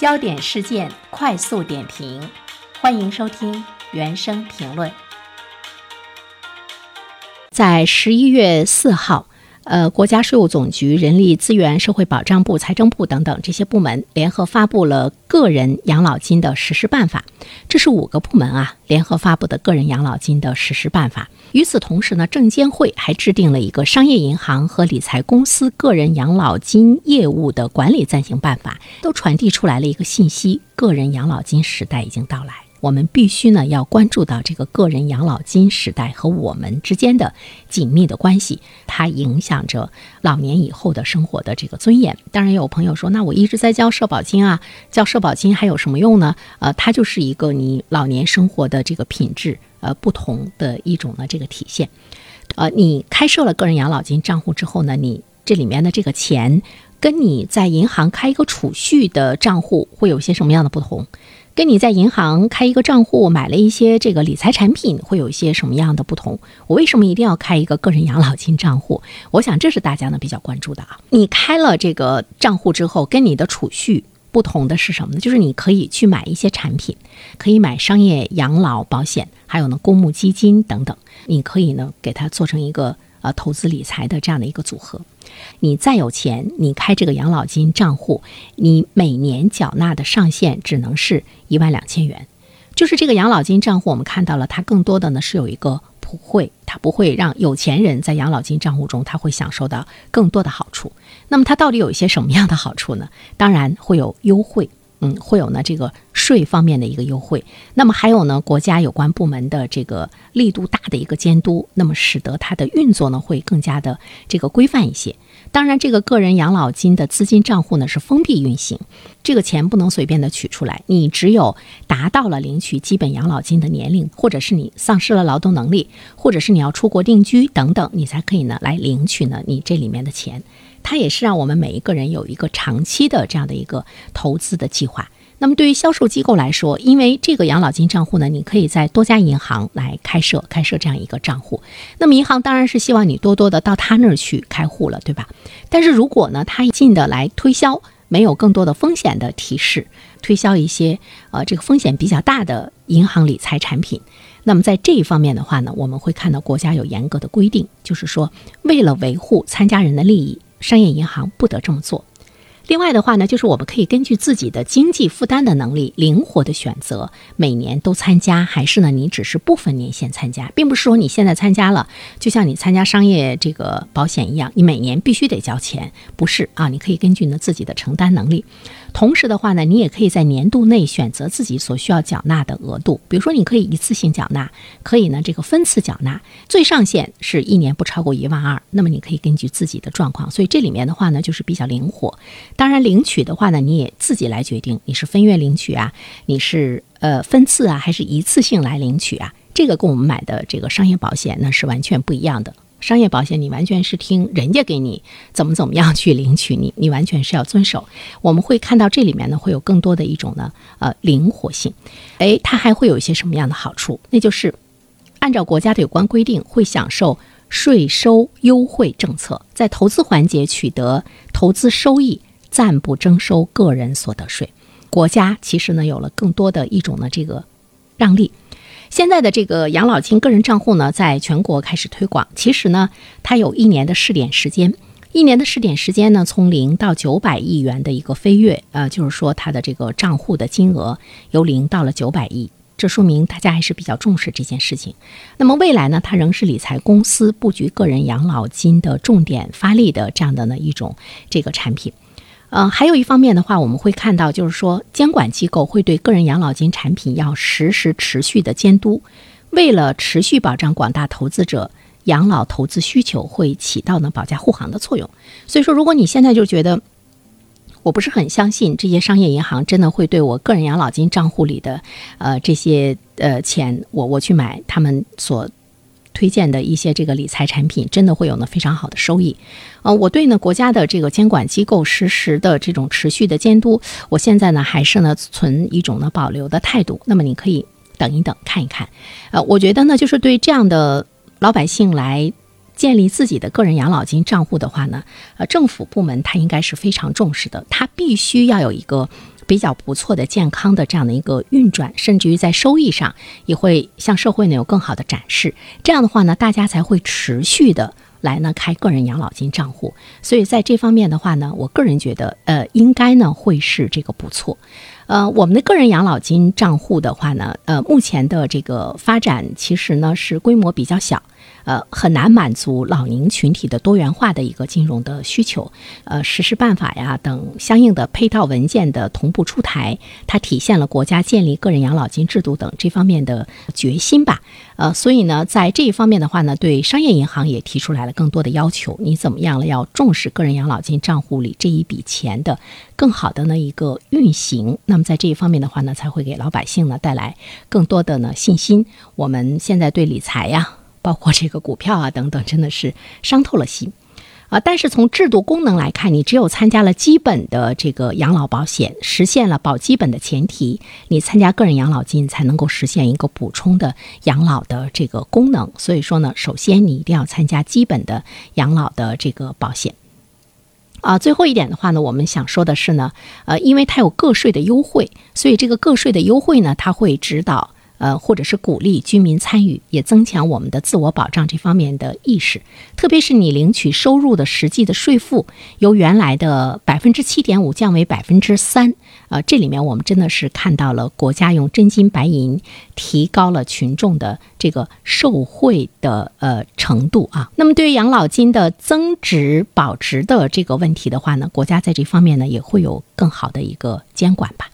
焦点事件快速点评，欢迎收听原声评论。在十一月四号。呃，国家税务总局、人力资源社会保障部、财政部等等这些部门联合发布了个人养老金的实施办法。这是五个部门啊联合发布的个人养老金的实施办法。与此同时呢，证监会还制定了一个商业银行和理财公司个人养老金业务的管理暂行办法，都传递出来了一个信息：个人养老金时代已经到来。我们必须呢要关注到这个个人养老金时代和我们之间的紧密的关系，它影响着老年以后的生活的这个尊严。当然，有朋友说，那我一直在交社保金啊，交社保金还有什么用呢？呃，它就是一个你老年生活的这个品质呃不同的一种呢这个体现。呃，你开设了个人养老金账户之后呢，你这里面的这个钱跟你在银行开一个储蓄的账户会有些什么样的不同？跟你在银行开一个账户买了一些这个理财产品会有一些什么样的不同？我为什么一定要开一个个人养老金账户？我想这是大家呢比较关注的啊。你开了这个账户之后，跟你的储蓄不同的是什么呢？就是你可以去买一些产品，可以买商业养老保险，还有呢公募基金等等，你可以呢给它做成一个。呃，投资理财的这样的一个组合，你再有钱，你开这个养老金账户，你每年缴纳的上限只能是一万两千元。就是这个养老金账户，我们看到了，它更多的呢是有一个普惠，它不会让有钱人在养老金账户中他会享受到更多的好处。那么它到底有一些什么样的好处呢？当然会有优惠。嗯，会有呢这个税方面的一个优惠，那么还有呢国家有关部门的这个力度大的一个监督，那么使得它的运作呢会更加的这个规范一些。当然，这个个人养老金的资金账户呢是封闭运行，这个钱不能随便的取出来，你只有达到了领取基本养老金的年龄，或者是你丧失了劳动能力，或者是你要出国定居等等，你才可以呢来领取呢你这里面的钱。它也是让我们每一个人有一个长期的这样的一个投资的计划。那么对于销售机构来说，因为这个养老金账户呢，你可以在多家银行来开设开设这样一个账户。那么银行当然是希望你多多的到他那儿去开户了，对吧？但是如果呢，他一进的来推销没有更多的风险的提示，推销一些呃这个风险比较大的银行理财产品，那么在这一方面的话呢，我们会看到国家有严格的规定，就是说为了维护参加人的利益。商业银行不得这么做。另外的话呢，就是我们可以根据自己的经济负担的能力，灵活的选择每年都参加，还是呢你只是部分年限参加，并不是说你现在参加了，就像你参加商业这个保险一样，你每年必须得交钱，不是啊？你可以根据呢自己的承担能力。同时的话呢，你也可以在年度内选择自己所需要缴纳的额度，比如说你可以一次性缴纳，可以呢这个分次缴纳，最上限是一年不超过一万二。那么你可以根据自己的状况，所以这里面的话呢就是比较灵活。当然领取的话呢，你也自己来决定，你是分月领取啊，你是呃分次啊，还是一次性来领取啊？这个跟我们买的这个商业保险呢是完全不一样的。商业保险，你完全是听人家给你怎么怎么样去领取，你 你完全是要遵守。我们会看到这里面呢，会有更多的一种呢，呃，灵活性。哎，它还会有一些什么样的好处？那就是按照国家的有关规定，会享受税收优惠政策，在投资环节取得投资收益，暂不征收个人所得税。国家其实呢，有了更多的一种呢，这个让利。现在的这个养老金个人账户呢，在全国开始推广。其实呢，它有一年的试点时间，一年的试点时间呢，从零到九百亿元的一个飞跃，呃，就是说它的这个账户的金额由零到了九百亿，这说明大家还是比较重视这件事情。那么未来呢，它仍是理财公司布局个人养老金的重点发力的这样的呢一种这个产品。呃，还有一方面的话，我们会看到，就是说监管机构会对个人养老金产品要实时持续的监督，为了持续保障广大投资者养老投资需求，会起到呢保驾护航的作用。所以说，如果你现在就觉得我不是很相信这些商业银行真的会对我个人养老金账户里的呃这些呃钱，我我去买他们所。推荐的一些这个理财产品，真的会有呢非常好的收益。呃，我对呢国家的这个监管机构实时的这种持续的监督，我现在呢还是呢存一种呢保留的态度。那么你可以等一等看一看。呃，我觉得呢就是对这样的老百姓来建立自己的个人养老金账户的话呢，呃，政府部门它应该是非常重视的，它必须要有一个。比较不错的健康的这样的一个运转，甚至于在收益上也会向社会呢有更好的展示。这样的话呢，大家才会持续的来呢开个人养老金账户。所以在这方面的话呢，我个人觉得，呃，应该呢会是这个不错。呃，我们的个人养老金账户的话呢，呃，目前的这个发展其实呢是规模比较小。呃，很难满足老龄群体的多元化的一个金融的需求。呃，实施办法呀等相应的配套文件的同步出台，它体现了国家建立个人养老金制度等这方面的决心吧。呃，所以呢，在这一方面的话呢，对商业银行也提出来了更多的要求。你怎么样了？要重视个人养老金账户里这一笔钱的更好的呢一个运行。那么在这一方面的话呢，才会给老百姓呢带来更多的呢信心。我们现在对理财呀。包括这个股票啊等等，真的是伤透了心啊！但是从制度功能来看，你只有参加了基本的这个养老保险，实现了保基本的前提，你参加个人养老金才能够实现一个补充的养老的这个功能。所以说呢，首先你一定要参加基本的养老的这个保险啊。最后一点的话呢，我们想说的是呢，呃，因为它有个税的优惠，所以这个个税的优惠呢，它会指导。呃，或者是鼓励居民参与，也增强我们的自我保障这方面的意识。特别是你领取收入的实际的税负由原来的百分之七点五降为百分之三，呃，这里面我们真的是看到了国家用真金白银提高了群众的这个受惠的呃程度啊。那么对于养老金的增值保值的这个问题的话呢，国家在这方面呢也会有更好的一个监管吧。